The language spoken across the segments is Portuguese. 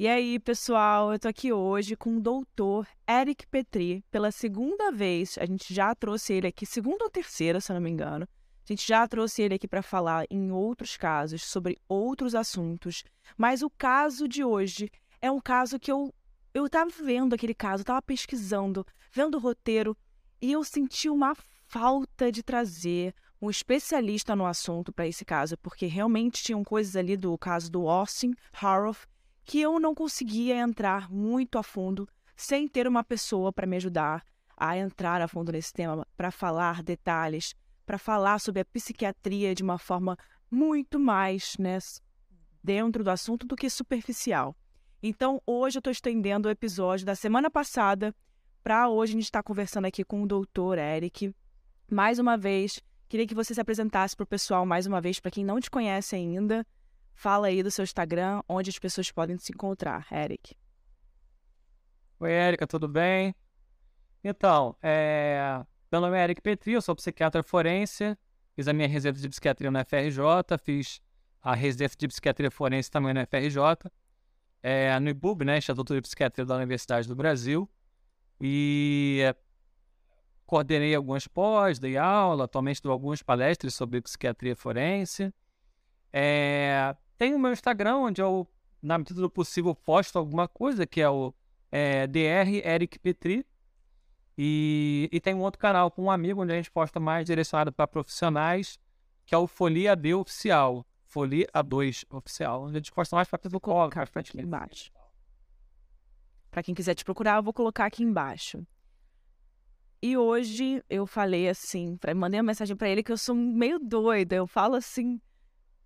E aí, pessoal, eu tô aqui hoje com o doutor Eric Petri. Pela segunda vez, a gente já trouxe ele aqui, segunda ou terceira, se eu não me engano. A gente já trouxe ele aqui para falar em outros casos, sobre outros assuntos. Mas o caso de hoje é um caso que eu eu tava vendo aquele caso, tava pesquisando, vendo o roteiro, e eu senti uma falta de trazer um especialista no assunto para esse caso, porque realmente tinham coisas ali do caso do Austin Harroff que eu não conseguia entrar muito a fundo sem ter uma pessoa para me ajudar a entrar a fundo nesse tema, para falar detalhes, para falar sobre a psiquiatria de uma forma muito mais né, dentro do assunto do que superficial. Então, hoje eu estou estendendo o episódio da semana passada para hoje a gente estar tá conversando aqui com o doutor Eric. Mais uma vez, queria que você se apresentasse para o pessoal mais uma vez, para quem não te conhece ainda. Fala aí do seu Instagram, onde as pessoas podem se encontrar, Eric. Oi, Érica, tudo bem? Então, é... meu nome é Eric Petri, eu sou psiquiatra forense, fiz a minha residência de psiquiatria na FRJ, fiz a residência de psiquiatria forense também na FRJ, é, no IBUB, né, Instituto de Psiquiatria da Universidade do Brasil, e coordenei algumas pós, dei aula, atualmente dou algumas palestras sobre psiquiatria forense. É, tem o meu Instagram, onde eu, na medida do possível, posto alguma coisa, que é o é, DR Eric Petri. E, e tem um outro canal com um amigo, onde a gente posta mais direcionado para profissionais, que é o Folia D Oficial. Folia A2 Oficial, onde a gente posta mais para psicólogo. Para aqui embaixo. Para quem quiser te procurar, eu vou colocar aqui embaixo. E hoje eu falei assim, mandei uma mensagem para ele que eu sou meio doida. Eu falo assim,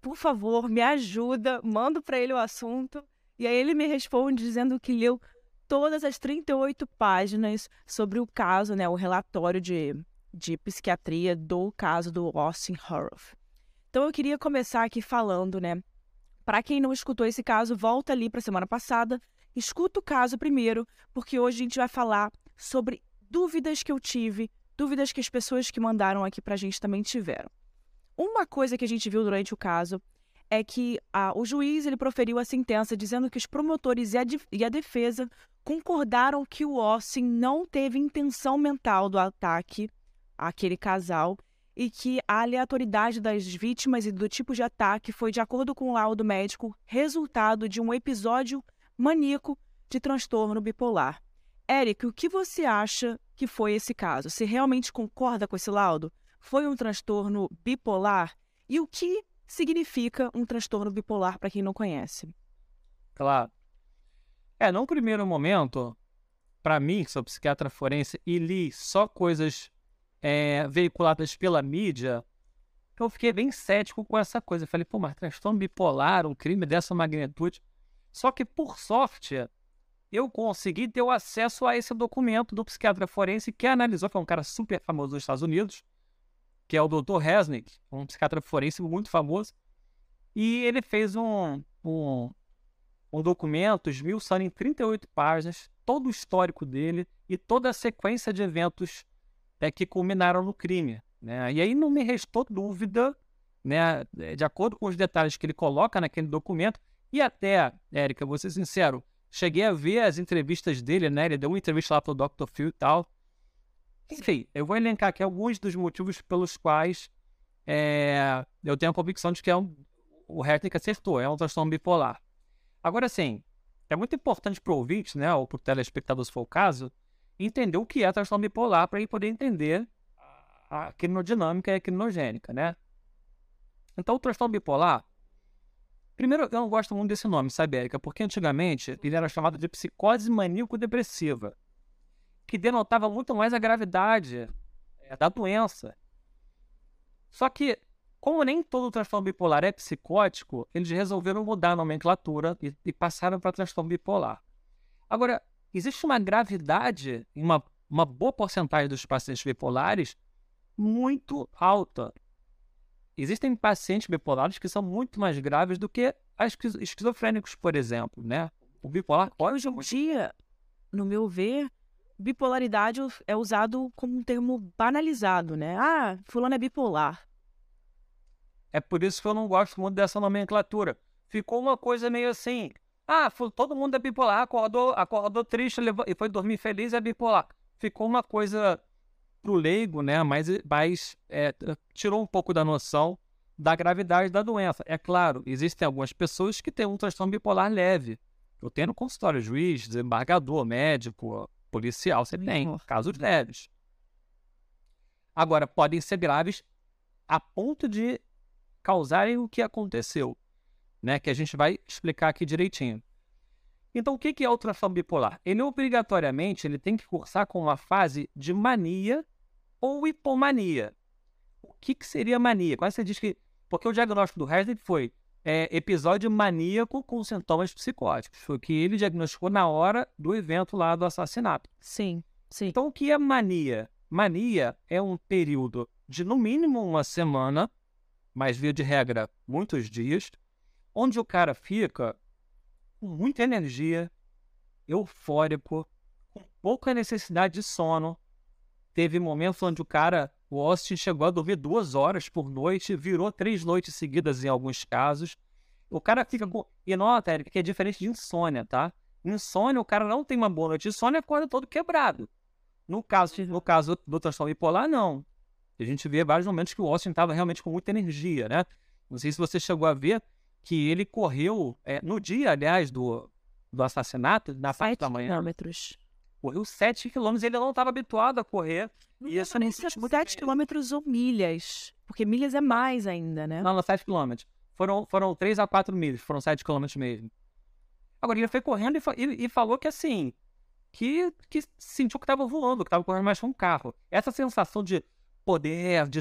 por favor, me ajuda, mando para ele o assunto. E aí ele me responde dizendo que leu todas as 38 páginas sobre o caso, né, o relatório de, de psiquiatria do caso do Austin Horroff. Então eu queria começar aqui falando, né, para quem não escutou esse caso, volta ali para a semana passada, escuta o caso primeiro, porque hoje a gente vai falar sobre dúvidas que eu tive, dúvidas que as pessoas que mandaram aqui para a gente também tiveram. Uma coisa que a gente viu durante o caso é que a, o juiz ele proferiu a sentença dizendo que os promotores e a, e a defesa concordaram que o Austin não teve intenção mental do ataque àquele casal e que a aleatoriedade das vítimas e do tipo de ataque foi, de acordo com o laudo médico, resultado de um episódio maníaco de transtorno bipolar. Eric, o que você acha que foi esse caso? Você realmente concorda com esse laudo? Foi um transtorno bipolar? E o que significa um transtorno bipolar para quem não conhece? Claro. É, num primeiro momento, para mim, que sou psiquiatra forense e li só coisas é, veiculadas pela mídia, eu fiquei bem cético com essa coisa. Eu falei, pô, mas transtorno bipolar, um crime dessa magnitude. Só que, por sorte, eu consegui ter o acesso a esse documento do psiquiatra forense que analisou, que é um cara super famoso nos Estados Unidos, que é o Dr. Resnick, um psiquiatra forense muito famoso. E ele fez um, um, um documento esmiuçando em 38 páginas todo o histórico dele e toda a sequência de eventos é, que culminaram no crime. Né? E aí não me restou dúvida, né, de acordo com os detalhes que ele coloca naquele documento, e até, Érica, vou ser sincero, cheguei a ver as entrevistas dele, né? Ele deu uma entrevista lá pro Dr. Phil e tal. Enfim, eu vou elencar aqui alguns dos motivos pelos quais é, eu tenho a convicção de que é um, o Hertnick acertou, é um transtorno bipolar. Agora, sim, é muito importante para o ouvinte, né, ou para o telespectador, se for o caso, entender o que é transtorno bipolar para ele poder entender a crinodinâmica e a crinogênica, né? Então, o transtorno bipolar, primeiro, eu não gosto muito desse nome, sabe, Érica? Porque antigamente ele era chamado de psicose maníaco-depressiva que denotava muito mais a gravidade é, da doença. Só que, como nem todo transtorno bipolar é psicótico, eles resolveram mudar a nomenclatura e, e passaram para transtorno bipolar. Agora, existe uma gravidade em uma, uma boa porcentagem dos pacientes bipolares muito alta. Existem pacientes bipolares que são muito mais graves do que esquiz esquizofrênicos, por exemplo, né? O bipolar hoje em dia, no meu ver, bipolaridade é usado como um termo banalizado, né? Ah, fulano é bipolar. É por isso que eu não gosto muito dessa nomenclatura. Ficou uma coisa meio assim. Ah, todo mundo é bipolar, acordou, acordou triste levou, e foi dormir feliz, é bipolar. Ficou uma coisa pro leigo, né? Mas, mas é, tirou um pouco da noção da gravidade da doença. É claro, existem algumas pessoas que têm um transtorno bipolar leve. Eu tenho no consultório juiz, desembargador, médico, policial, você tem casos leves. Agora, podem ser graves a ponto de causarem o que aconteceu, né? Que a gente vai explicar aqui direitinho. Então, o que é o transtorno bipolar? Ele obrigatoriamente ele tem que cursar com uma fase de mania ou hipomania. O que, que seria mania? Quando você diz que. Porque o diagnóstico do Herzog foi é, episódio maníaco com sintomas psicóticos. Foi o que ele diagnosticou na hora do evento lá do assassinato. Sim, sim. Então, o que é mania? Mania é um período de no mínimo uma semana, mas via de regra muitos dias, onde o cara fica com muita energia, eufórico, com pouca necessidade de sono. Teve momentos onde o cara o Austin chegou a dormir duas horas por noite, virou três noites seguidas em alguns casos. O cara fica com. E nota, Eric, que é diferente de insônia, tá? Insônia, o cara não tem uma boa noite sono e acorda todo quebrado. No caso, no caso do transtorno bipolar, não. A gente vê vários momentos que o Austin estava realmente com muita energia, né? Não sei se você chegou a ver que ele correu é, no dia, aliás, do, do assassinato, na parte da manhã. quilômetros. Correu 7 quilômetros e ele não estava habituado a correr. E isso nem 7 quilômetros ou milhas. Porque milhas é mais ainda, né? Não, não, 7 quilômetros. Foram, foram 3 a 4 milhas, foram 7 quilômetros mesmo. Agora, ele foi correndo e, e, e falou que assim, que, que sentiu que estava voando, que estava correndo mais com um carro. Essa sensação de poder, de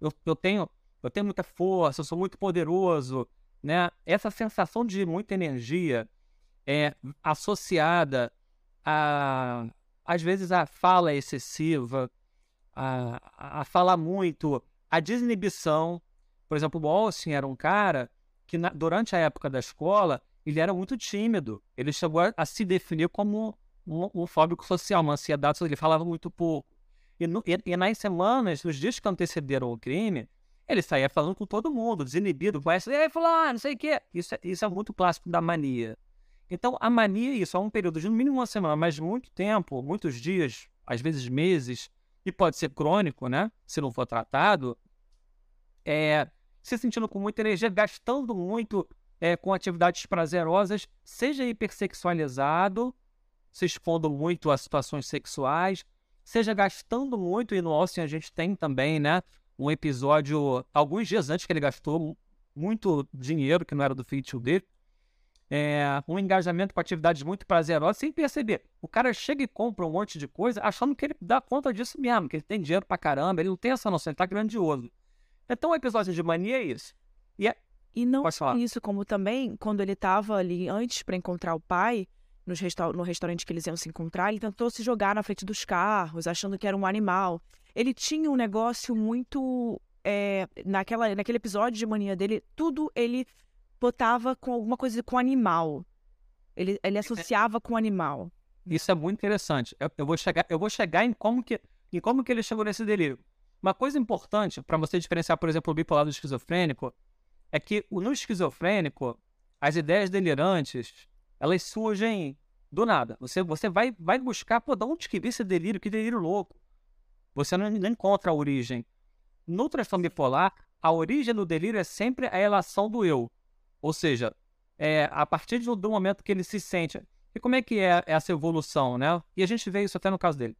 eu, eu, tenho, eu tenho muita força, eu sou muito poderoso, né? Essa sensação de muita energia é associada a, às vezes, a fala excessiva, a, a falar muito, a desinibição. Por exemplo, o Austin era um cara que, na, durante a época da escola, ele era muito tímido. Ele chegou a, a se definir como um, um, fóbico social, uma ansiedade, ele falava muito pouco. E, no, e, e, nas semanas, nos dias que antecederam o crime, ele saía falando com todo mundo, desinibido, conhece, e aí, fulano, não sei o quê. Isso, é, isso é muito clássico da mania. Então, a mania, isso é um período de no mínimo uma semana, mas muito tempo, muitos dias, às vezes meses, e pode ser crônico, né? Se não for tratado, é, se sentindo com muita energia, gastando muito é, com atividades prazerosas, seja hipersexualizado, se expondo muito a situações sexuais, seja gastando muito, e no Austin a gente tem também, né? Um episódio, alguns dias antes que ele gastou muito dinheiro que não era do feitio dele, é, um engajamento com atividades muito prazerosas sem perceber. O cara chega e compra um monte de coisa achando que ele dá conta disso mesmo, que ele tem dinheiro pra caramba, ele não tem essa noção, ele tá grandioso. Então o episódio de mania é isso. E, é... e não isso, como também, quando ele tava ali antes para encontrar o pai, resta no restaurante que eles iam se encontrar, ele tentou se jogar na frente dos carros, achando que era um animal. Ele tinha um negócio muito. É, naquela, naquele episódio de mania dele, tudo ele botava com alguma coisa com animal. Ele, ele associava com animal. Isso é muito interessante. Eu, eu, vou chegar, eu vou chegar em como que, em como que ele chegou nesse delírio. Uma coisa importante para você diferenciar, por exemplo, o bipolar do esquizofrênico é que no esquizofrênico as ideias delirantes elas surgem do nada. Você, você vai, vai buscar, pô, de onde que veio esse delírio? Que delírio louco. Você não, não encontra a origem. No transtorno bipolar, a origem do delírio é sempre a relação do eu. Ou seja, é, a partir do, do, momento que ele se sente. E como é que é essa evolução, né? E a gente vê isso até no caso dele.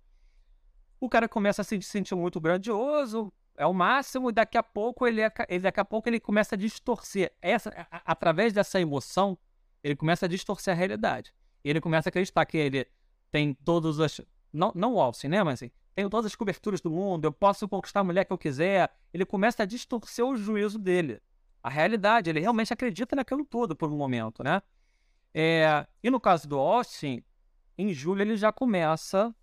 O cara começa a se sentir muito grandioso, é o máximo, e daqui a pouco ele, é, daqui a pouco ele começa a distorcer. Essa, a, através dessa emoção, ele começa a distorcer a realidade. Ele começa a acreditar que ele tem todas as. Não, não o Alcin, né? Mas assim, tenho todas as coberturas do mundo, eu posso conquistar a mulher que eu quiser. Ele começa a distorcer o juízo dele a realidade. Ele realmente acredita naquilo tudo por um momento, né? É, e no caso do Austin, em julho ele já começa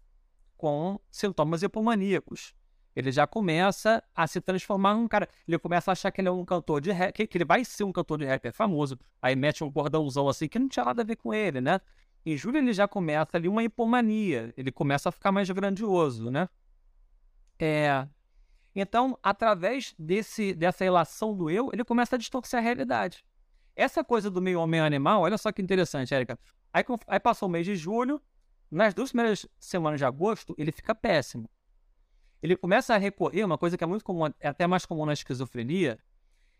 com sintomas hipomaníacos. Ele já começa a se transformar num cara. Ele começa a achar que ele é um cantor de rap, que, ele vai ser um cantor de rap é famoso. Aí mete um cordãozão assim que não tinha nada a ver com ele, né? Em julho ele já começa ali uma hipomania. Ele começa a ficar mais grandioso, né? É. Então, através desse, dessa relação do eu, ele começa a distorcer a realidade. Essa coisa do meio homem animal, olha só que interessante, Érica. Aí, aí passou o mês de julho, nas duas primeiras semanas de agosto, ele fica péssimo. Ele começa a recorrer, uma coisa que é muito comum, é até mais comum na esquizofrenia,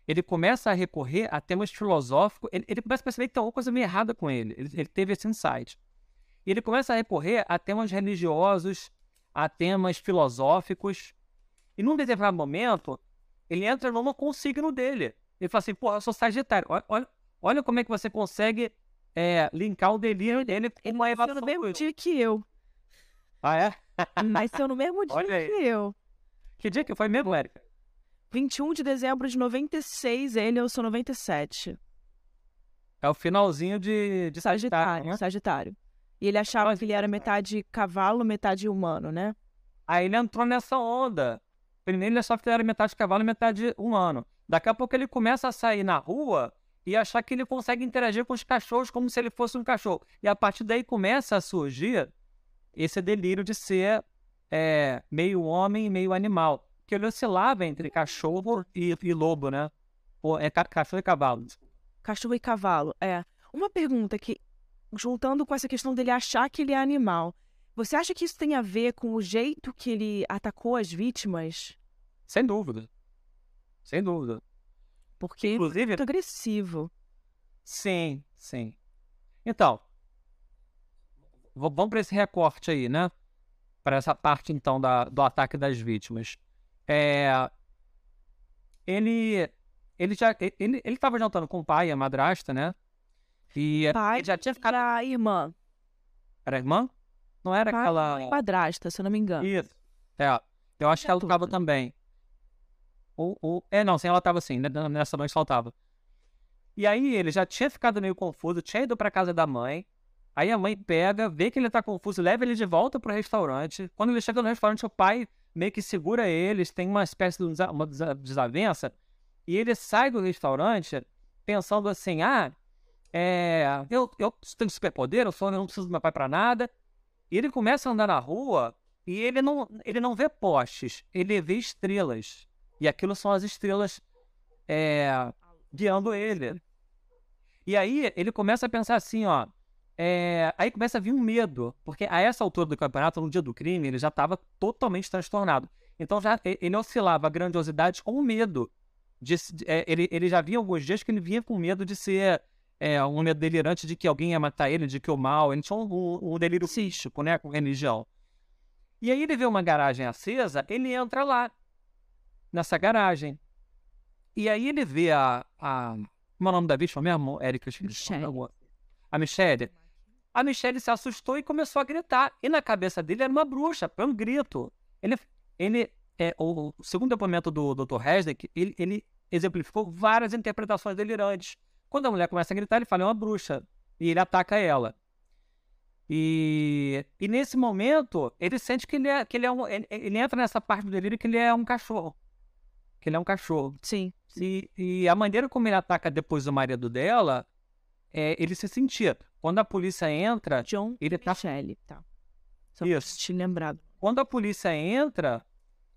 ele começa a recorrer a temas filosóficos, ele, ele começa a perceber que tem alguma coisa meio errada com ele. ele. Ele teve esse insight. E ele começa a recorrer a temas religiosos, a temas filosóficos. E num determinado momento, ele entra numa com o signo dele. Ele fala assim, porra, eu sou Sagitário. Olha, olha, olha como é que você consegue é, linkar o delírio dele com uma evasão. no mesmo dia que eu. Ah, é? Nasceu no mesmo dia que eu. Que dia que foi mesmo, Érica? 21 de dezembro de 96, ele, eu sou 97. É o finalzinho de, de Sagitário, Sagitário, né? Sagitário. E ele achava que ele era metade cavalo, metade humano, né? Aí ele entrou nessa onda. Primeiro ele achava que ele era metade cavalo e metade humano. Daqui a pouco ele começa a sair na rua e achar que ele consegue interagir com os cachorros como se ele fosse um cachorro. E a partir daí começa a surgir esse delírio de ser é, meio homem e meio animal que ele oscilava entre cachorro e, e lobo, né? Ou é cachorro e cavalo. Cachorro e cavalo, é. Uma pergunta que, juntando com essa questão dele achar que ele é animal, você acha que isso tem a ver com o jeito que ele atacou as vítimas? Sem dúvida. Sem dúvida. Porque Inclusive, é muito agressivo. Sim, sim. Então, vamos para esse recorte aí, né? Para essa parte, então, da, do ataque das vítimas. É, ele, ele já ele, ele tava jantando com o pai e a madrasta, né? E pai já tinha ficado a irmã. Era a irmã? Não era aquela madrasta, se eu não me engano. Isso. É. Eu acho que ela tava também. Ou, ou... É, não, sim, ela tava assim, nessa noite faltava. E aí ele já tinha ficado meio confuso, tinha ido pra casa da mãe. Aí a mãe pega, vê que ele tá confuso, leva ele de volta pro restaurante. Quando ele chega no restaurante, o pai meio que segura eles, tem uma espécie de uma desavença, e ele sai do restaurante pensando assim, ah, é, eu, eu tenho superpoder, eu, sou, eu não preciso do meu pai para nada, e ele começa a andar na rua e ele não, ele não vê postes, ele vê estrelas, e aquilo são as estrelas é, guiando ele. E aí ele começa a pensar assim, ó, é, aí começa a vir um medo, porque a essa altura do campeonato, no dia do crime, ele já estava totalmente transtornado. Então já ele oscilava a grandiosidade com o medo. De, é, ele, ele já vinha alguns dias que ele vinha com medo de ser é, um medo delirante de que alguém ia matar ele, de que o mal. Ele tinha um, um delírio cístico, né, com religião. E aí ele vê uma garagem acesa, ele entra lá, nessa garagem. E aí ele vê a. a como é o nome da vítima mesmo, Érica? Michelle. A Michelle a Michelle se assustou e começou a gritar. E na cabeça dele era uma bruxa, foi um grito. Ele, ele é, o, o segundo depoimento do Dr. Resnick, ele, ele exemplificou várias interpretações delirantes. Quando a mulher começa a gritar, ele fala, é uma bruxa. E ele ataca ela. E, e nesse momento, ele sente que ele é, que ele é um. Ele, ele, entra nessa parte do delírio que ele é um cachorro. Que ele é um cachorro. Sim. E, e a maneira como ele ataca depois o marido dela, é, ele se sentia. Quando a polícia entra, John ele tá. Michelle, tá. Só Isso. te lembrado. Quando a polícia entra,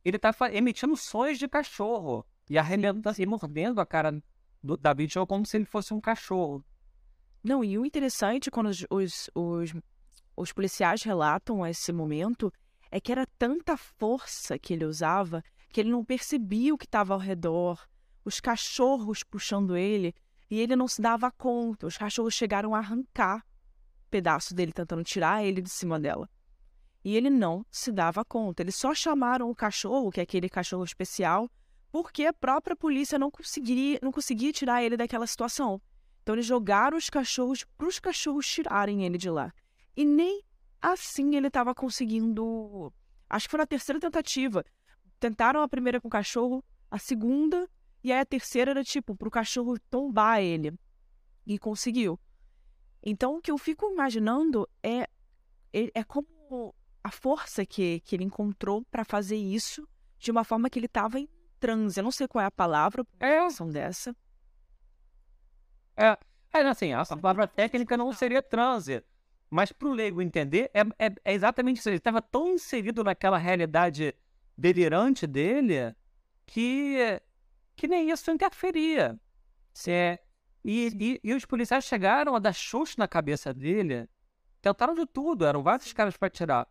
ele tá emitindo sons de cachorro e arrebentando e mordendo a cara do, da vítima como se ele fosse um cachorro. Não, e o interessante quando os, os, os, os policiais relatam esse momento é que era tanta força que ele usava que ele não percebia o que estava ao redor, os cachorros puxando ele. E ele não se dava conta. Os cachorros chegaram a arrancar pedaço dele, tentando tirar ele de cima dela. E ele não se dava conta. Eles só chamaram o cachorro, que é aquele cachorro especial, porque a própria polícia não conseguiria, não conseguia tirar ele daquela situação. Então eles jogaram os cachorros para os cachorros tirarem ele de lá. E nem assim ele estava conseguindo. Acho que foi na terceira tentativa. Tentaram a primeira com o cachorro, a segunda e aí a terceira era tipo pro cachorro tombar ele. E conseguiu. Então o que eu fico imaginando é ele, é como a força que, que ele encontrou para fazer isso de uma forma que ele estava em transe. Eu não sei qual é a palavra, É, dessa. é, é assim, a palavra técnica não seria transe. Mas pro leigo entender, é, é, é exatamente isso. Ele estava tão inserido naquela realidade delirante dele que, que nem isso interferia. É, e, e, e os policiais chegaram a dar chute na cabeça dele. Tentaram de tudo, eram vários caras para tirar.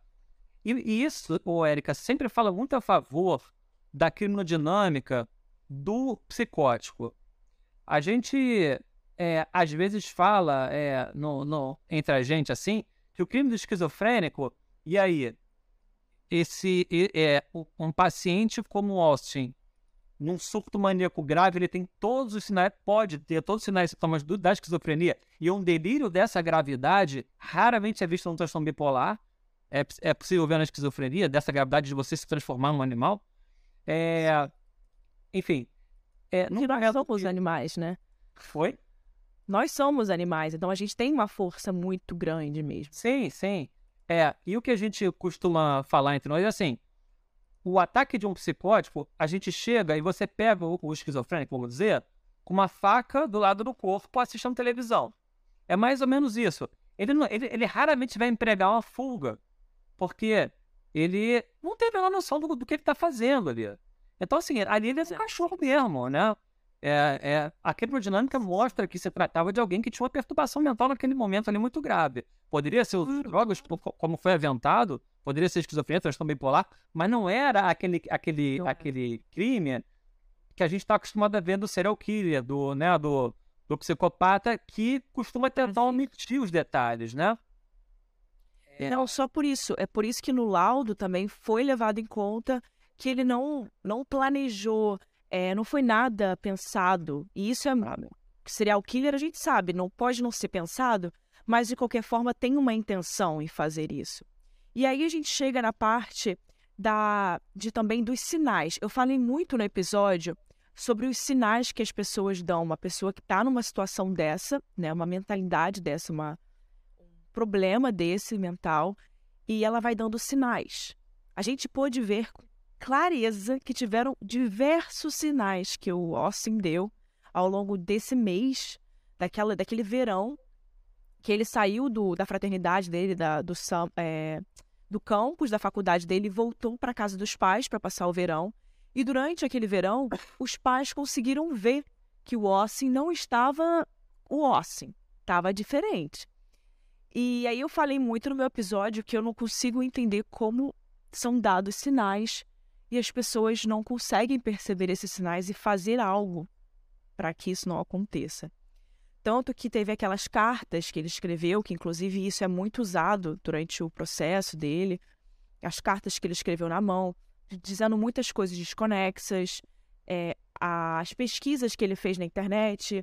E, e isso, o Érica, sempre fala muito a favor da criminodinâmica do psicótico. A gente é, às vezes fala é, no, no- entre a gente assim que o crime do esquizofrênico, e aí, esse é um- paciente como o Austin, num surto maníaco grave, ele tem todos os sinais, pode ter todos os sinais e sintomas do- da esquizofrenia, e um delírio dessa gravidade raramente é visto no transtorno bipolar. É, é possível ver na esquizofrenia, dessa gravidade de você se transformar num animal. É, enfim. É, não nós somos que- animais, né? Foi? Nós somos animais, então a gente tem uma força muito grande mesmo. Sim, sim. É, e o que a gente costuma falar entre nós é assim: o ataque de um psicótico, a gente chega e você pega o, o esquizofrênico, vamos dizer, com uma faca do lado do corpo assistindo televisão. É mais ou menos isso. Ele, não- ele, ele raramente vai empregar uma fuga, porque ele não tem a menor noção do, do que ele está fazendo ali. Então, assim, ali ele é um cachorro mesmo, né? É, é, a criptodinâmica mostra que se tratava de alguém que tinha uma perturbação mental naquele momento ali muito grave. Poderia ser os drogas, como foi aventado, poderia ser esquizofrenia, transtorno bipolar, mas não era aquele, aquele, aquele crime que a gente está acostumado a ver do serial killer, do, né, do, do psicopata, que costuma tentar omitir os detalhes, né? É. Não só por isso, é por isso que no laudo também foi levado em conta que ele não, não planejou, é, não foi nada pensado. E isso é. Serial killer, a gente sabe, não pode não ser pensado, mas de qualquer forma tem uma intenção em fazer isso. E aí a gente chega na parte da de também dos sinais. Eu falei muito no episódio sobre os sinais que as pessoas dão. Uma pessoa que está numa situação dessa, né, uma mentalidade dessa, uma, um problema desse mental, e ela vai dando sinais. A gente pôde ver com clareza que tiveram diversos sinais que o Austin deu ao longo desse mês, daquela, daquele verão, que ele saiu do, da fraternidade dele, da, do, é, do campus da faculdade dele, voltou para casa dos pais para passar o verão. E durante aquele verão, os pais conseguiram ver que o Austin não estava o Austin, estava diferente. E aí eu falei muito no meu episódio que eu não consigo entender como são dados sinais e as pessoas não conseguem perceber esses sinais e fazer algo para que isso não aconteça. Tanto que teve aquelas cartas que ele escreveu, que inclusive isso é muito usado durante o processo dele, as cartas que ele escreveu na mão, dizendo muitas coisas desconexas, é, as pesquisas que ele fez na internet.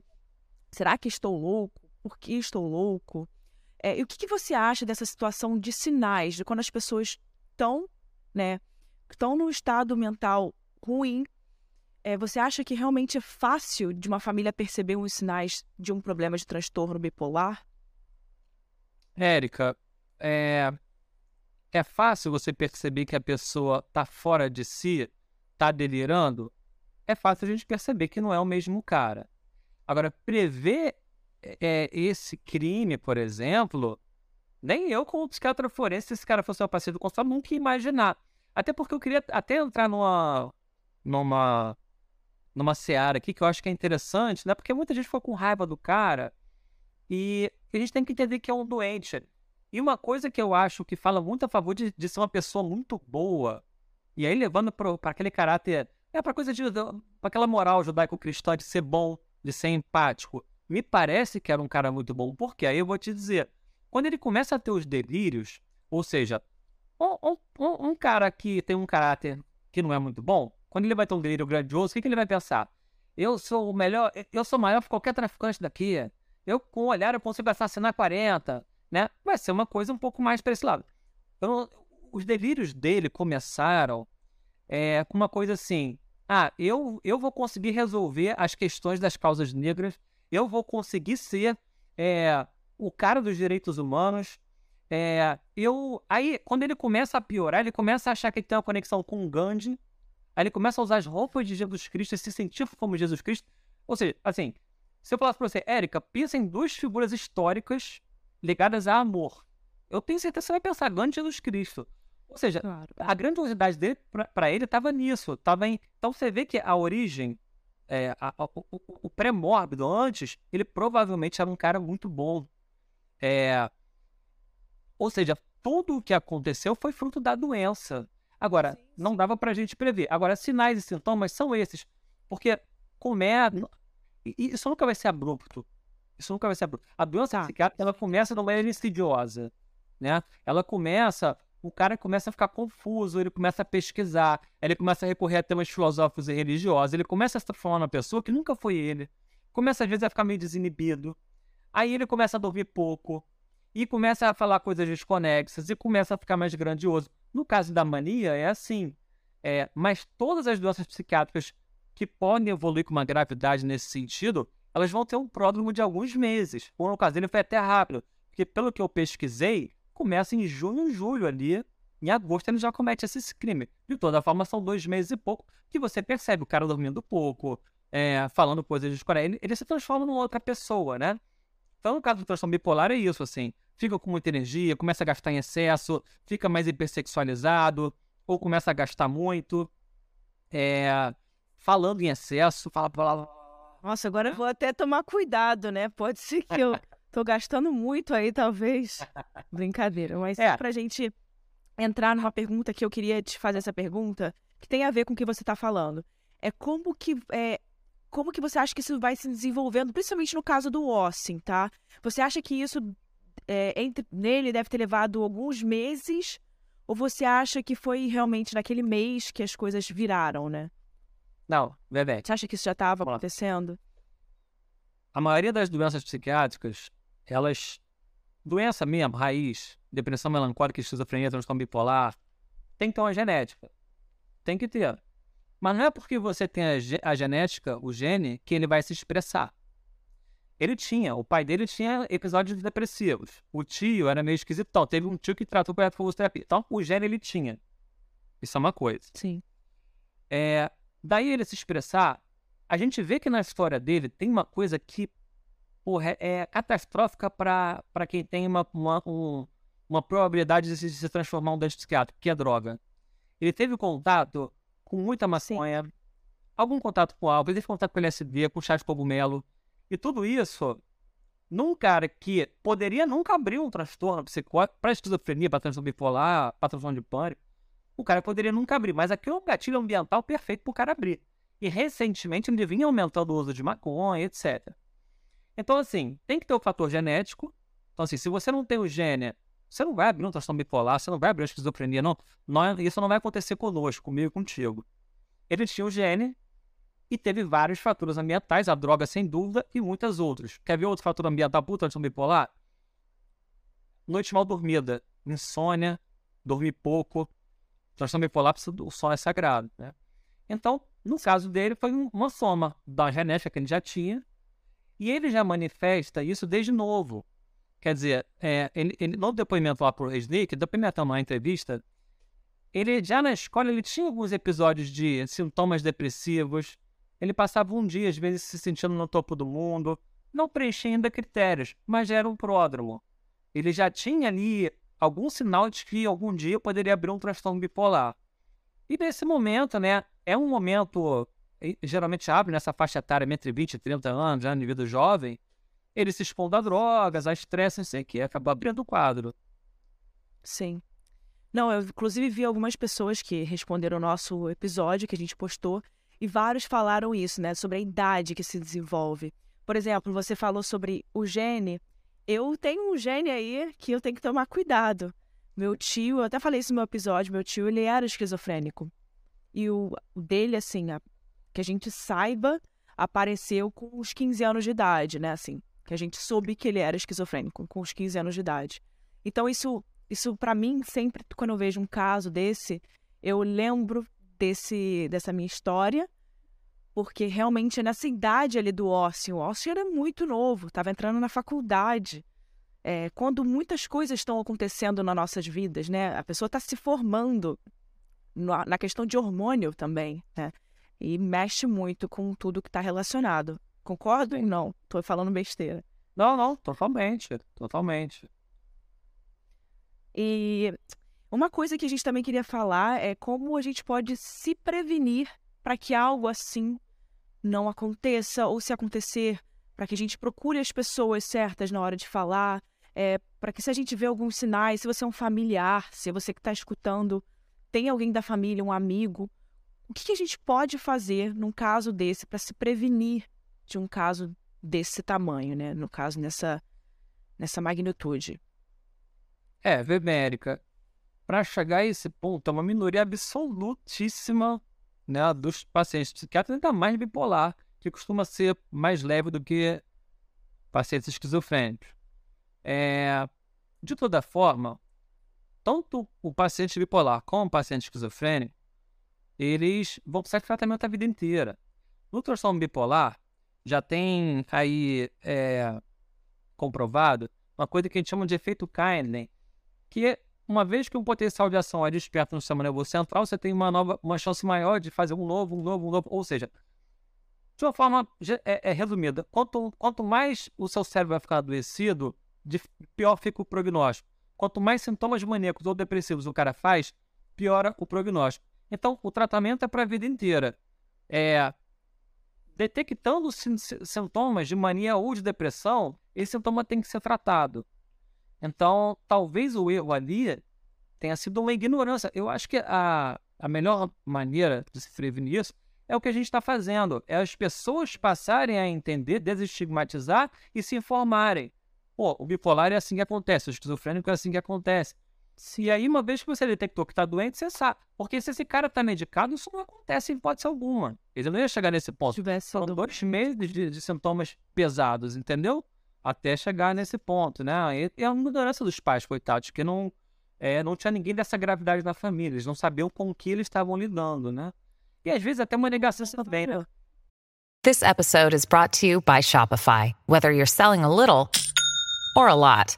Será que estou louco? Por que estou louco? É, e o que, que você acha dessa situação de sinais, de quando as pessoas estão, né, estão num estado mental ruim? É, você acha que realmente é fácil de uma família perceber os sinais de um problema de transtorno bipolar? Érica, é, é fácil você perceber que a pessoa tá fora de si, tá delirando? É fácil a gente perceber que não é o mesmo cara. Agora, prever é, esse crime, por exemplo, nem eu, como psiquiatra forense, se esse cara fosse meu paciente do consultório, nunca ia imaginar. Até porque eu queria até entrar numa, numa, numa seara aqui que eu acho que é interessante, né? Porque muita gente ficou com raiva do cara e a gente tem que entender que é um doente. E uma coisa que eu acho que fala muito a favor de, de ser uma pessoa muito boa, e aí levando para aquele caráter, é para coisa de. para aquela moral judaico-cristã de ser bom, de ser empático. Me parece que era um cara muito bom, porque aí eu vou te dizer, quando ele começa a ter os delírios, ou seja, um, um- um- cara que tem um caráter que não é muito bom, quando ele vai ter um delírio grandioso, o que, que ele vai pensar? Eu sou o melhor, eu sou maior que qualquer traficante daqui. Eu, com o olhar, eu consigo assassinar 40, né? Vai ser uma coisa um pouco mais para esse lado. Então, os delírios dele começaram é, com uma coisa assim: ah, eu, eu vou conseguir resolver as questões das causas negras, eu vou conseguir ser é, o cara dos direitos humanos, É, eu, aí, quando ele começa a piorar, ele começa a achar que ele tem uma conexão com o Gandhi, aí ele começa a usar as roupas de Jesus Cristo e se sentir como Jesus Cristo. Ou seja, assim, se eu falasse pra você, Érica, pensa em duas figuras históricas ligadas a amor. Eu tenho certeza que você vai pensar Gandhi e Jesus Cristo. Ou seja, claro. a grandiosidade dele, para ele, estava nisso. Tava em... Então você vê que a origem, é, a, a, o, o pré-mórbido antes, ele provavelmente era um cara muito bom. É... Ou seja, tudo o que aconteceu foi fruto da doença. Agora, sim, sim. não dava para a gente prever. Agora, sinais e sintomas são esses. Porque começa. Isso nunca vai ser abrupto. Isso nunca vai ser abrupto. A doença tá. psiquiátrica ela começa de uma maneira insidiosa. Né? Ela começa o cara começa a ficar confuso, ele começa a pesquisar, ele começa a recorrer a temas filosóficos e religiosos, ele começa a se transformar numa pessoa que nunca foi ele, começa às vezes a ficar meio desinibido, aí ele começa a dormir pouco, e começa a falar coisas desconexas, e começa a ficar mais grandioso. No caso da mania, é assim, é, mas todas as doenças psiquiátricas que podem evoluir com uma gravidade nesse sentido, elas vão ter um pródromo de alguns meses, ou no caso dele foi até rápido, porque pelo que eu pesquisei, começa em junho, julho ali. Em agosto ele já comete esse crime. De toda forma, são dois meses e pouco que você percebe o cara dormindo pouco, é, falando coisas de. Ele, ele se transforma numa outra pessoa, né? Então, no caso do transtorno bipolar, é isso, assim. Fica com muita energia, começa a gastar em excesso, fica mais hipersexualizado, ou começa a gastar muito, é, falando em excesso, fala, fala. Nossa, agora eu vou até tomar cuidado, né? Pode ser que eu Tô gastando muito aí, talvez. Brincadeira. Mas é. pra gente entrar numa pergunta que eu queria te fazer essa pergunta, que tem a ver com o que você tá falando. É como que. É, como que você acha que isso vai se desenvolvendo, principalmente no caso do Austin, tá? Você acha que isso é, entre, nele deve ter levado alguns meses? Ou você acha que foi realmente naquele mês que as coisas viraram, né? Não, Bebê. Você acha que isso já estava acontecendo? A maioria das doenças psiquiátricas elas. Doença mesmo, raiz, depressão melancólica, esquizofrenia, transtorno bipolar, tem que ter uma genética. Tem que ter. Mas não é porque você tem a, a genética, o gene, que ele vai se expressar. Ele tinha, o pai dele tinha episódios depressivos. O tio era meio esquisitão. Teve um tio que tratou para terapia. Então, o gene ele tinha. Isso é uma coisa. Sim. É, daí ele se expressar, a gente vê que na história dele tem uma coisa que porra, é catastrófica para quem tem uma, uma, um, uma probabilidade de se, de se transformar um doente psiquiátrico, que é droga. Ele teve contato com muita maconha, Sim. algum contato com álcool, ele teve contato com LSD, com chá de cogumelo, e tudo isso num cara que poderia nunca abrir um transtorno psicótico para esquizofrenia, para transtorno bipolar, para transtorno de pânico, o cara poderia nunca abrir, mas aqui é um gatilho ambiental perfeito para o cara abrir. E recentemente ele vinha aumentando o uso de maconha, etc. Então, assim, tem que ter o fator genético. Então, assim, se você não tem o gene, você não vai abrir um transtorno bipolar, você não vai abrir uma esquizofrenia, não. não é, isso não vai acontecer conosco, comigo contigo. Ele tinha o gene e teve vários fatores ambientais, a droga sem dúvida e muitas outras. Quer ver outro fator ambiental para transtorno bipolar? Noite mal dormida, insônia, dormir pouco. Transtorno bipolar, o sono é sagrado, né? Então, no caso dele, foi uma soma da genética que ele já tinha e ele já manifesta isso desde novo. Quer dizer, é, ele, ele, no depoimento lá para o Resnick, depoimento na entrevista, ele já na escola ele tinha alguns episódios de sintomas depressivos. Ele passava um dia, às vezes, se sentindo no topo do mundo, não preenchendo ainda critérios, mas já era um pródromo. Ele já tinha ali algum sinal de que algum dia poderia abrir um transtorno bipolar. E nesse momento, né, é um momento geralmente abre nessa faixa etária entre 20 e 30 anos, no nível jovem, ele se expondo a drogas, a estresse, não sei o que, acaba abrindo o quadro. Sim. Não, eu inclusive vi algumas pessoas que responderam o nosso episódio que a gente postou e vários falaram isso, né, sobre a idade que se desenvolve. Por exemplo, você falou sobre o gene. Eu tenho um gene aí que eu tenho que tomar cuidado. Meu tio, eu até falei isso no meu episódio, meu tio, ele era esquizofrênico. E o dele, assim, a que a gente saiba, apareceu com os 15 anos de idade, né? Assim, que a gente soube que ele era esquizofrênico com os 15 anos de idade. Então, isso, isso para mim, sempre quando eu vejo um caso desse, eu lembro desse, dessa minha história, porque realmente é nessa idade ali do Austin, o Austin era muito novo, estava entrando na faculdade. é, quando muitas coisas estão acontecendo nas nossas vidas, né? A pessoa está se formando na, na, questão de hormônio também, né? E mexe muito com tudo que está relacionado. Concordo ou não? Estou falando besteira. Não, não, totalmente, totalmente. E uma coisa que a gente também queria falar é como a gente pode se prevenir para que algo assim não aconteça, ou se acontecer, para que a gente procure as pessoas certas na hora de falar, é, para que se a gente vê alguns sinais, se você é um familiar, se você que está escutando tem alguém da família, um amigo, o que, a gente pode fazer num caso desse para se prevenir de um caso desse tamanho, né? No caso, nessa, nessa magnitude. É, América, para chegar a esse ponto, é uma minoria absolutíssima né, dos pacientes psiquiátricos, ainda mais bipolar, que costuma ser mais leve do que pacientes esquizofrênicos. É, de toda forma, tanto o paciente bipolar como o paciente esquizofrênico, eles vão precisar de tratamento a vida inteira. No transtorno bipolar, já tem aí é, comprovado uma coisa que a gente chama de efeito Kindling, que é, uma vez que um potencial de ação é desperto no sistema nervoso central, você tem uma nova, uma chance maior de fazer um novo, um novo, um novo. Ou seja, de uma forma é, é resumida, quanto, quanto mais o seu cérebro vai ficar adoecido, pior fica o prognóstico. Quanto mais sintomas maníacos ou depressivos o cara faz, piora o prognóstico. Então, o tratamento é para a vida inteira. É, detectando sintomas de mania ou de depressão, esse sintoma tem que ser tratado. Então, talvez o erro ali tenha sido uma ignorância. Eu acho que a, a melhor maneira de se prevenir isso é o que a gente está fazendo. É as pessoas passarem a entender, desestigmatizar e se informarem. Pô, o bipolar é assim que acontece, o esquizofrênico é assim que acontece. E aí, uma vez que você detectou que está doente, você sabe. Porque se esse cara está medicado, isso não acontece em hipótese alguma. Ele não ia chegar nesse ponto. Tivesse São dois meses de, de, sintomas pesados, entendeu? Até chegar nesse ponto, né? E é a mudança dos pais, coitados, que não, é, não tinha ninguém dessa gravidade na família. Eles não sabiam com o que eles estavam lidando, né? E às vezes até uma negação também, né? This episode is brought to you by Shopify. Whether you're selling a little or a lot.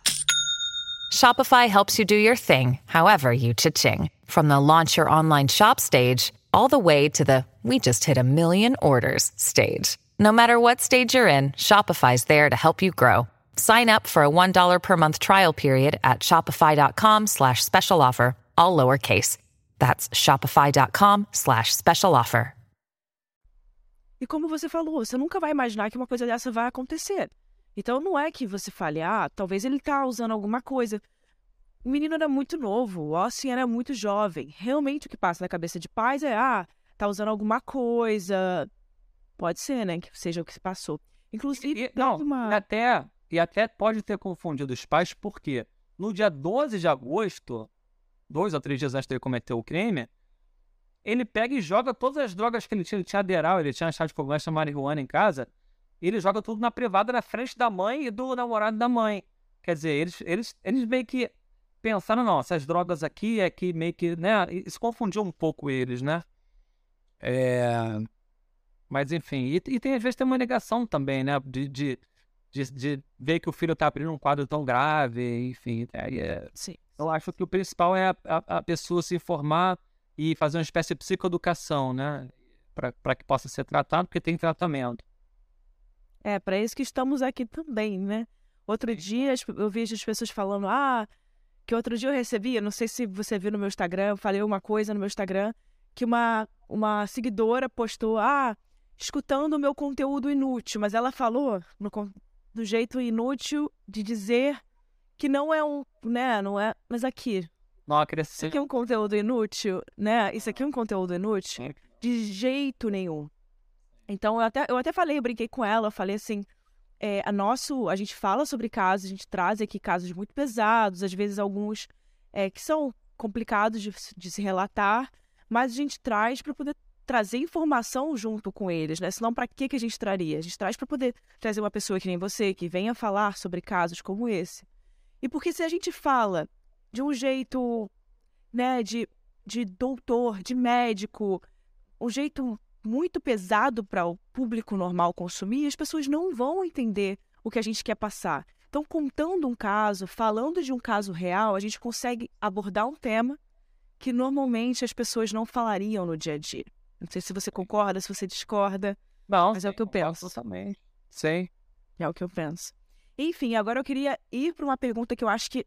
Shopify helps you do your thing, however you cha-ching. From the launch your online shop stage, all the way to the we just hit a million orders stage. No matter what stage you're in, Shopify's there to help you grow. Sign up for a $1 per month trial period at shopify.com slash special offer, all lowercase. That's shopify.com slash special offer. E como você falou, você nunca vai imaginar que uma coisa dessa vai acontecer. Então não é que você fale, ah, talvez ele tá usando alguma coisa. O menino era muito novo, o Austin era muito jovem. Realmente o que passa na cabeça de pais é, ah, tá usando alguma coisa. Pode ser, né, que seja o que se passou. Inclusive, e, não, uma... até, e até pode ter confundido os pais, porque no dia 12 de agosto, dois ou três dias antes de ele cometer o crime, ele pega e joga todas as drogas que ele tinha. Ele tinha aderal, ele tinha achado de fogo, marihuana em casa ele joga tudo na privada na frente da mãe e do namorado da mãe. Quer dizer, eles, eles, eles meio que pensaram, não, essas drogas aqui é que meio que, né? Isso confundiu um pouco eles, né? É... Mas enfim, e, e, tem às vezes tem uma negação também, né? De, de, de, de ver que o filho tá abrindo um quadro tão grave, enfim. É, é... Sim. Eu acho que o principal é a, a, a pessoa se informar e fazer uma espécie de psicoeducação, né? Para que possa ser tratado, porque tem tratamento. É, para isso que estamos aqui também, né? Outro dia eu vejo as pessoas falando, ah, que outro dia eu recebi, não sei se você viu no meu Instagram, eu falei uma coisa no meu Instagram, que uma, uma seguidora postou, ah, escutando o meu conteúdo inútil, mas ela falou no, do jeito inútil de dizer que não é um, né, não é, mas aqui. Não, Isso aqui é um conteúdo inútil, né? Isso aqui é um conteúdo inútil? De jeito nenhum. Então, eu até, eu até falei, eu brinquei com ela, falei assim, é, a nosso, a gente fala sobre casos, a gente traz aqui casos muito pesados, às vezes alguns é, que são complicados de, de se relatar, mas a gente traz para poder trazer informação junto com eles, né? Senão, para que, que a gente traria? A gente traz para poder trazer uma pessoa que nem você, que venha falar sobre casos como esse. E porque se a gente fala de um jeito, né, de, de doutor, de médico, um jeito muito pesado para o público normal consumir, as pessoas não vão entender o que a gente quer passar. Então, contando um caso, falando de um caso real, a gente consegue abordar um tema que normalmente as pessoas não falariam no dia a dia. Não sei se você concorda, se você discorda. Não, mas é o que eu penso. Também. Sim. É o que eu penso. Enfim, agora eu queria ir para uma pergunta que eu acho que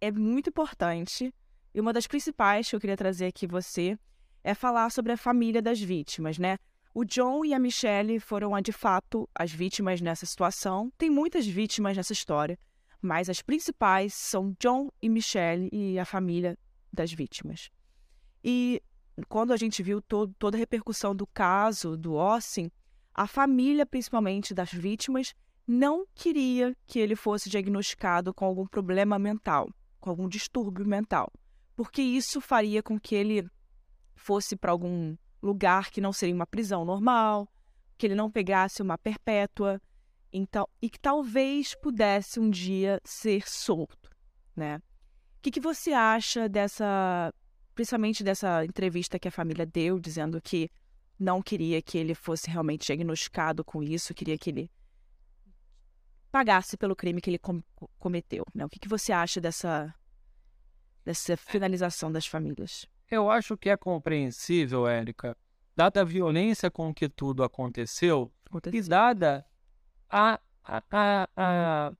é muito importante e uma das principais que eu queria trazer aqui você é falar sobre a família das vítimas, né? O John e a Michelle foram, de fato, as vítimas nessa situação. Tem muitas vítimas nessa história, mas as principais são John e Michelle e a família das vítimas. E quando a gente viu toda a repercussão do caso do Austin, a família, principalmente das vítimas, não queria que ele fosse diagnosticado com algum problema mental, com algum distúrbio mental, porque isso faria com que ele fosse para algum lugar que não seria uma prisão normal, que ele não pegasse uma perpétua, então e que talvez pudesse um dia ser solto, né? O que, que você acha dessa, principalmente dessa entrevista que a família deu, dizendo que não queria que ele fosse realmente diagnosticado com isso, queria que ele pagasse pelo crime que ele com cometeu, né? O que, que você acha dessa dessa finalização das famílias? Eu acho que é compreensível, Érica, dada a violência com que tudo aconteceu, aconteceu. e dada a, a, a, a,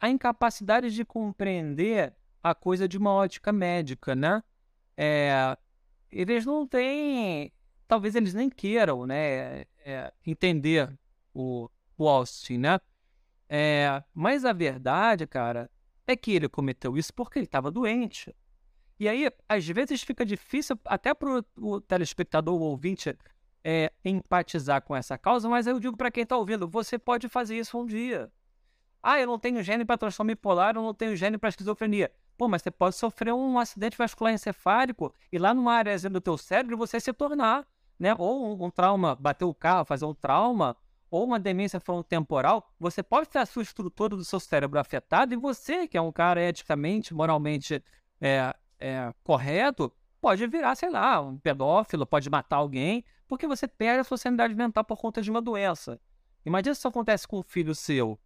a incapacidade de compreender a coisa de uma ótica médica, né? É, eles não têm, talvez eles nem queiram, né, é, entender o, o Austin, né? É, mas a verdade, cara, é que ele cometeu isso porque ele estava doente. E aí, às vezes, fica difícil até para o telespectador, o ouvinte, é, empatizar com essa causa, mas eu digo para quem está ouvindo: você pode fazer isso um dia. Ah, eu não tenho gene para transtorno bipolar, eu não tenho gene para esquizofrenia. Pô, mas você pode sofrer um acidente vascular encefálico e lá numa área do teu cérebro você se tornar, né? Ou um, um trauma, bater o carro, fazer um trauma, ou uma demência frontotemporal, você pode ter a sua estrutura do seu cérebro afetada e você, que é um cara eticamente, moralmente é, é, correto, pode virar, sei lá, um pedófilo, pode matar alguém, porque você perde a sua sanidade mental por conta de uma doença. Imagina se isso acontece com um filho seu.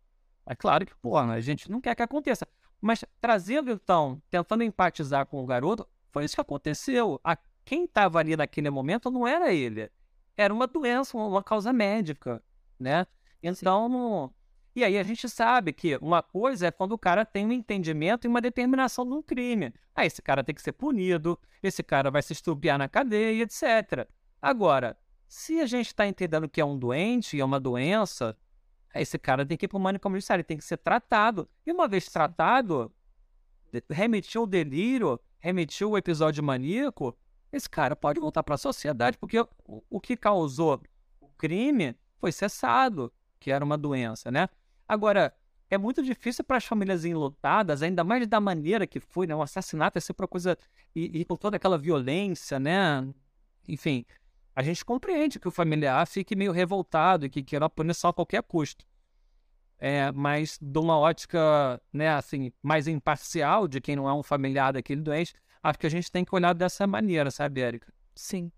É claro que, pô, a gente não quer que aconteça. Mas trazendo, então, tentando empatizar com o garoto, foi isso que aconteceu. A, quem estava ali naquele momento não era ele. Era uma doença, uma causa médica, né? Então, e aí a gente sabe que uma coisa é quando o cara tem um entendimento e uma determinação de um crime. Aí esse cara tem que ser punido, esse cara vai se estupiar na cadeia, etc. Agora, se a gente está entendendo que é um doente e é uma doença, esse cara tem que ir para o manicômio judiciário, tem que ser tratado. E uma vez tratado, remitiu o delírio, remitiu o episódio maníaco, esse cara pode voltar para a sociedade, porque o, o que causou o crime foi cessado, que era uma doença, né? Agora, é muito difícil para as famílias enlutadas, ainda mais da maneira que foi, né? O assassinato é sempre uma coisa. E, e, com toda aquela violência, né? Enfim, a gente compreende que o familiar fique meio revoltado e que queira punição a qualquer custo. É, mas de uma ótica, né, assim, mais imparcial de quem não é um familiar daquele doente, acho que a gente tem que olhar dessa maneira, sabe, Érica? Sim.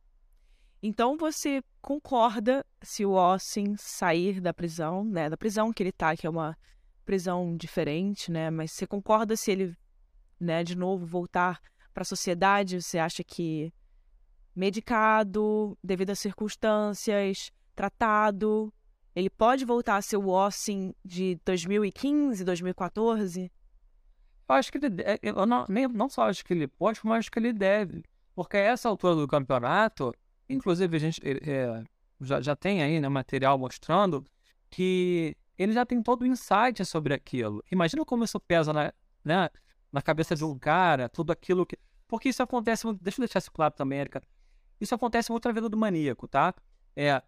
Então você concorda se o Austin sair da prisão, né? Da prisão que ele tá, que é uma prisão diferente, né? Mas você concorda se ele, né, de novo voltar para a sociedade? Você acha que medicado, devido às circunstâncias, tratado, ele pode voltar a ser o Austin de 2015, 2014? Eu acho que ele, eu não, nem, não só acho que ele pode, mas acho que ele deve. Porque a essa altura do campeonato, Inclusive, a gente é, já, já tem aí né, material mostrando que ele já tem todo o insight sobre aquilo. Imagina como isso pesa na, né, na cabeça de um cara, tudo aquilo que. Porque isso acontece. Deixa eu deixar isso claro também, Erika. Isso acontece muito na vida do maníaco, tá? É,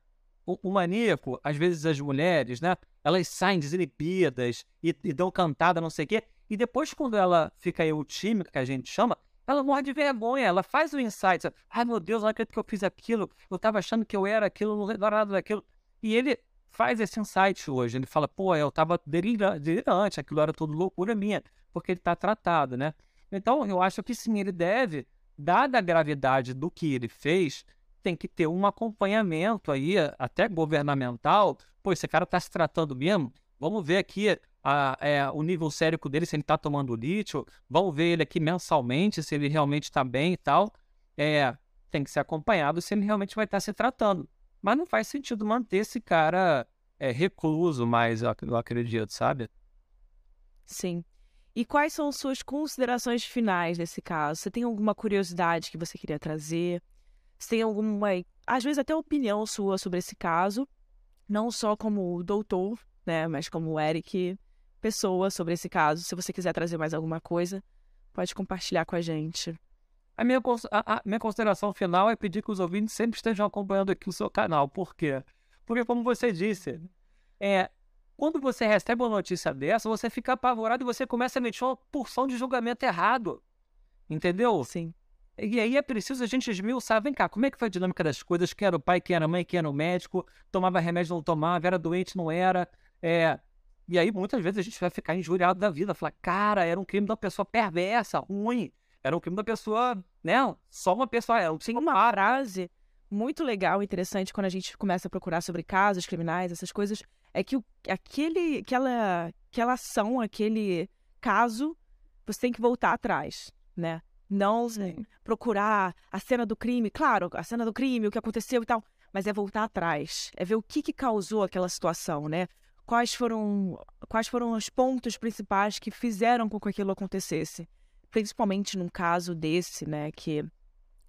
o, o, maníaco, às vezes as mulheres, né? Elas saem desinibidas e, e dão cantada, não sei o quê. E depois, quando ela fica eutímica, que a gente chama, ela morre de vergonha, ela faz o insight. Ai meu Deus, não acredito que eu fiz aquilo. Eu estava achando que eu era aquilo, não era nada daquilo. E ele faz esse insight hoje. Ele fala, pô, eu estava delirante, aquilo era tudo loucura minha, porque ele está tratado, né? Então, eu acho que sim, ele deve, dada a gravidade do que ele fez, tem que ter um acompanhamento aí, até governamental. Pô, esse cara está se tratando mesmo? Vamos ver aqui a, é, o nível sérico dele, se ele está tomando lítio, vão ver ele aqui mensalmente, se ele realmente está bem e tal. É, tem que ser acompanhado se ele realmente vai estar tá se tratando. Mas não faz sentido manter esse cara é, recluso mais, eu acredito, sabe? Sim. E quais são suas considerações finais nesse caso? Você tem alguma curiosidade que você queria trazer? Você tem alguma, às vezes até opinião sua sobre esse caso? Não só como doutor, né, mas como Eric pessoa sobre esse caso. Se você quiser trazer mais alguma coisa, pode compartilhar com a gente. A minha, a, a minha consideração final é pedir que os ouvintes sempre estejam acompanhando aqui o seu canal. Por quê? Porque, como você disse, é, quando você recebe uma notícia dessa, você fica apavorado e você começa a emitir uma porção de julgamento errado. Entendeu? Sim. E aí é preciso a gente esmiuçar. Vem cá, como é que foi a dinâmica das coisas? Quem era o pai, quem era a mãe, quem era o médico? Tomava remédio, não tomava? Era doente, não era? É, e aí, muitas vezes, a gente vai ficar injuriado da vida. Falar, cara, era um crime da pessoa perversa, ruim. Era um crime da pessoa, né? Só uma pessoa. É, Tem uma frase muito legal, interessante, quando a gente começa a procurar sobre casos criminais, essas coisas, é que o, aquele, aquela, aquela ação, aquele caso, você tem que voltar atrás, né? Não Sim. procurar a cena do crime, claro, a cena do crime, o que aconteceu e tal, mas é voltar atrás, é ver o que, que causou aquela situação, né? Quais foram, quais foram os pontos principais que fizeram com que aquilo acontecesse. Principalmente num caso desse, né, que,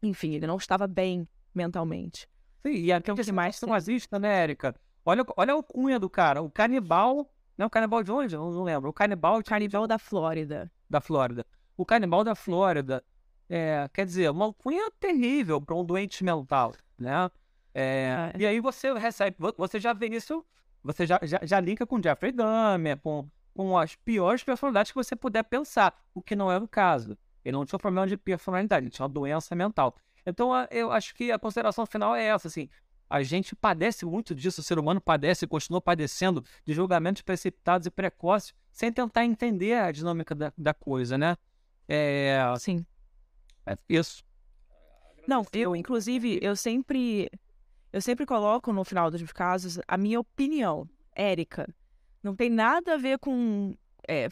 enfim, ele não estava bem mentalmente. Sim, e até o que mais nazista, né, Érica? Olha, olha o cunha do cara, o canibal, não, o canibal de onde? Eu não lembro. O canibal... O canibal da Flórida. Da Flórida. O canibal da Flórida, é, quer dizer, uma cunha terrível para um doente mental, né? É, é. E aí você recebe, você já vê isso você já, já, já linka com Jeffrey Dahmer, com, com as piores personalidades que você puder pensar, o que não é o caso. Ele não tinha um problema de personalidade, ele tinha uma doença mental. Então, eu acho que a consideração final é essa, assim, a gente padece muito disso, o ser humano padece e continua padecendo de julgamentos precipitados e precoces, sem tentar entender a dinâmica da, da coisa, né? É... Sim. É isso. Não, eu, inclusive, eu sempre eu sempre coloco no final dos casos a minha opinião, Érica. Não tem nada a ver com. É,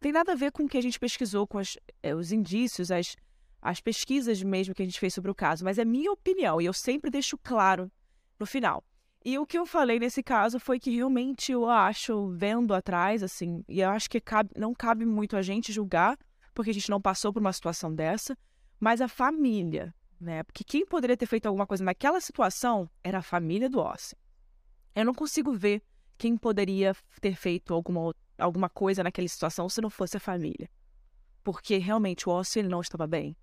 tem nada a ver com o que a gente pesquisou, com as, é, os indícios, as, as pesquisas mesmo que a gente fez sobre o caso, mas é minha opinião e eu sempre deixo claro no final. E o que eu falei nesse caso foi que realmente eu acho, vendo atrás, assim, e eu acho que cabe, não cabe muito a gente julgar, porque a gente não passou por uma situação dessa, mas a família, né? Porque quem poderia ter feito alguma coisa naquela situação era a família do Ossi. Eu não consigo ver quem poderia ter feito alguma, alguma coisa naquela situação se não fosse a família. Porque realmente o Ossi ele não estava bem.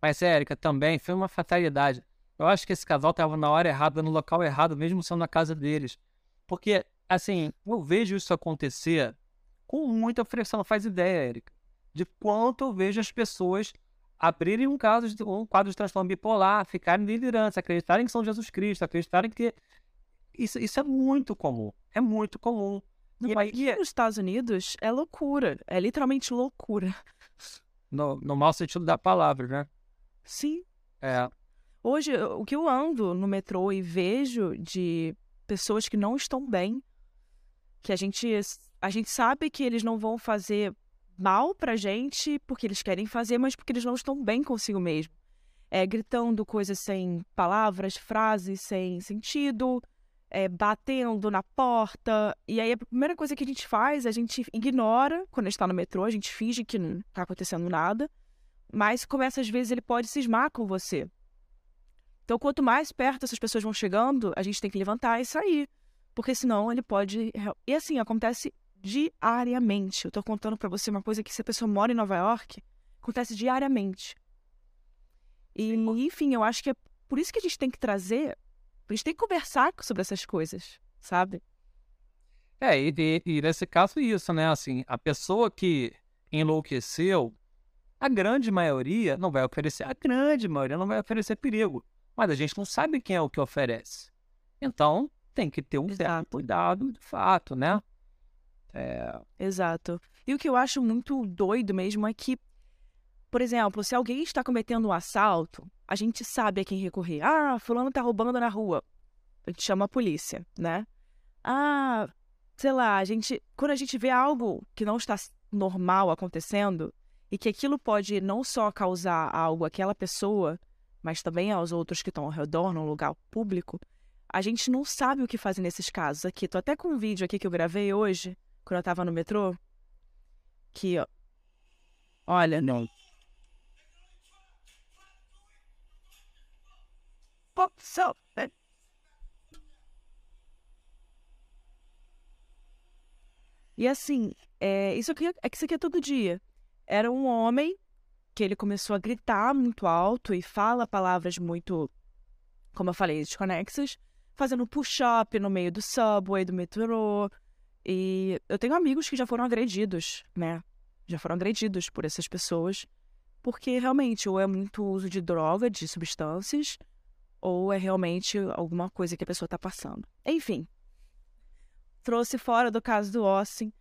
Mas, Érica, também foi uma fatalidade. Eu acho que esse casal estava na hora errada, no local errado, mesmo sendo na casa deles. Porque, assim, eu vejo isso acontecer com muita frequência. Não faz ideia, Érica, de quanto eu vejo as pessoas abrirem um, caso de, um quadro de transtorno bipolar, ficarem delirantes, acreditarem que são Jesus Cristo, acreditarem que. Isso, isso é muito comum. É muito comum. E aqui nos Estados Unidos é loucura. É literalmente loucura. No, no mau sentido da palavra, né? Sim. É. Hoje, o que eu ando no metrô e vejo de pessoas que não estão bem, que a gente, a gente sabe que eles não vão fazer mal pra gente porque eles querem fazer, mas porque eles não estão bem consigo mesmo. É, gritando coisas sem palavras, frases sem sentido, é, batendo na porta. E aí a primeira coisa que a gente faz, a gente ignora quando está no metrô, a gente finge que não está acontecendo nada, mas começa às vezes ele pode cismar com você. Então, quanto mais perto essas pessoas vão chegando, a gente tem que levantar e sair. Porque senão ele pode. E assim, acontece diariamente. Eu tô contando para você uma coisa que se a pessoa mora em Nova York, acontece diariamente. E, enfim, eu acho que é por isso que a gente tem que trazer, a gente tem que conversar sobre essas coisas, sabe? É, e, e, e nesse caso isso, né? Assim, a pessoa que enlouqueceu, a grande maioria não vai oferecer, a grande maioria não vai oferecer perigo. Mas a gente não sabe quem é o que oferece. Então, tem que ter um Exato. certo cuidado de fato, né? É... Exato. E o que eu acho muito doido mesmo é que, por exemplo, se alguém está cometendo um assalto, a gente sabe a quem recorrer. Ah, fulano está roubando na rua. A gente chama a polícia, né? Ah, sei lá, a gente, quando a gente vê algo que não está normal acontecendo e que aquilo pode não só causar algo àquela pessoa, mas também aos outros que estão ao redor, num lugar público, a gente não sabe o que fazer nesses casos. Aqui, tô até com um vídeo aqui que eu gravei hoje, quando eu tava no metrô, que, ó, olha, não. E assim, é, isso aqui é que isso aqui é todo dia. Era um homem que ele começou a gritar muito alto e fala palavras muito, como eu falei, desconexas, fazendo push-up no meio do subway, do metrô. E eu tenho amigos que já foram agredidos, né? Já foram agredidos por essas pessoas, porque realmente ou é muito uso de droga, de substâncias, ou é realmente alguma coisa que a pessoa está passando. Enfim, trouxe fora do caso do Austin,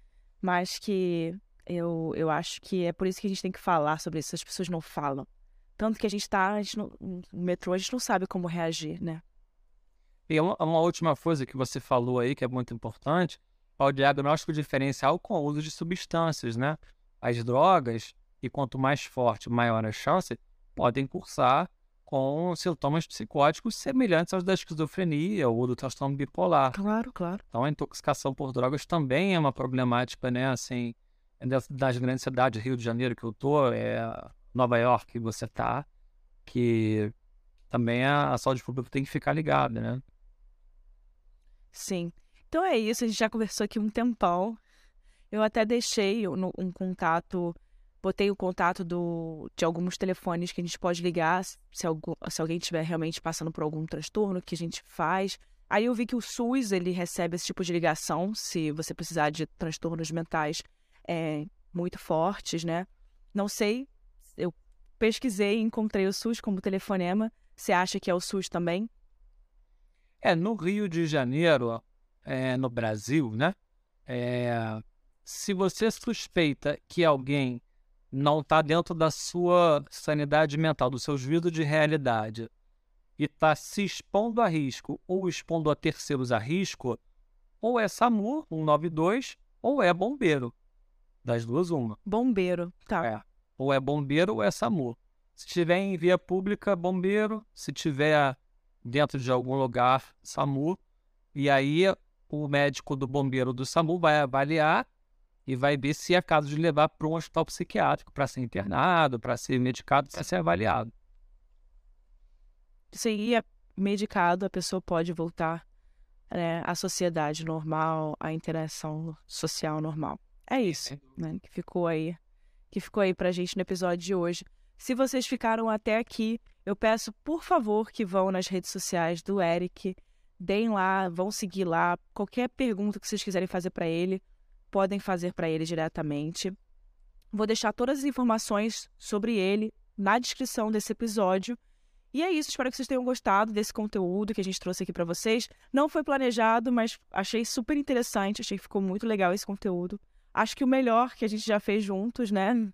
mas que eu, eu acho que é por isso que a gente tem que falar sobre isso. As pessoas não falam. Tanto que a gente está no metrô, a gente não sabe como reagir, né? E uma, uma, última coisa que você falou aí, que é muito importante, é o diagnóstico diferencial com o uso de substâncias, né? As drogas, e quanto mais forte, maior a chance, podem cursar com sintomas psicóticos semelhantes aos da esquizofrenia ou do transtorno bipolar. Claro, claro. Então, a intoxicação por drogas também é uma problemática, né? Assim, das grandes cidades, Rio de Janeiro que eu tô, é Nova York que você tá, que também a, a saúde pública tem que ficar ligada, né? Sim. Então é isso, a gente já conversou aqui um tempão. Eu até deixei um, um contato botei o contato do, de alguns telefones que a gente pode ligar se, algum, se alguém estiver realmente passando por algum transtorno, que a gente faz. Aí eu vi que o SUS ele recebe esse tipo de ligação se você precisar de transtornos mentais é, muito fortes, né? Não sei, eu pesquisei e encontrei o SUS como telefonema. Você acha que é o SUS também? É, no Rio de Janeiro, é, no Brasil, né? É, se você suspeita que alguém não está dentro da sua sanidade mental, do seu juízo de realidade, e está se expondo a risco ou expondo a terceiros a risco, ou é SAMU 192 ou é bombeiro. Das duas, uma. Bombeiro, tá. É. Ou é bombeiro ou é SAMU. Se estiver em via pública, bombeiro. Se tiver dentro de algum lugar, SAMU. E aí o médico do bombeiro do SAMU vai avaliar e vai ver se é caso de levar para um hospital psiquiátrico para ser internado, para ser medicado, para ser avaliado. Se é medicado, a pessoa pode voltar né, à sociedade normal, à interação social normal. É isso, né, que ficou aí, que ficou aí pra gente no episódio de hoje. Se vocês ficaram até aqui, eu peço, por favor, que vão nas redes sociais do Eric, deem lá, vão seguir lá, qualquer pergunta que vocês quiserem fazer para ele, podem fazer para ele diretamente. Vou deixar todas as informações sobre ele na descrição desse episódio. E é isso, espero que vocês tenham gostado desse conteúdo que a gente trouxe aqui para vocês. Não foi planejado, mas achei super interessante, achei que ficou muito legal esse conteúdo. Acho que o melhor que a gente já fez juntos, né?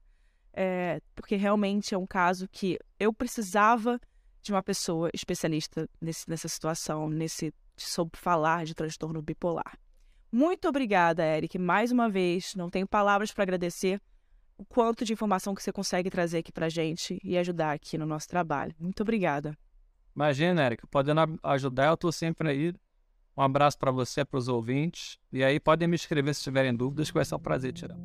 É, porque realmente é um caso que eu precisava de uma pessoa especialista nesse, nessa situação, nesse sobre falar de transtorno bipolar. Muito obrigada, Eric, mais uma vez. Não tenho palavras para agradecer o quanto de informação que você consegue trazer aqui para gente e ajudar aqui no nosso trabalho. Muito obrigada. Imagina, Eric, podendo ajudar, eu estou sempre aí. Um abraço para você, para os ouvintes. E aí podem me escrever se tiverem dúvidas, que vai ser um prazer tirar.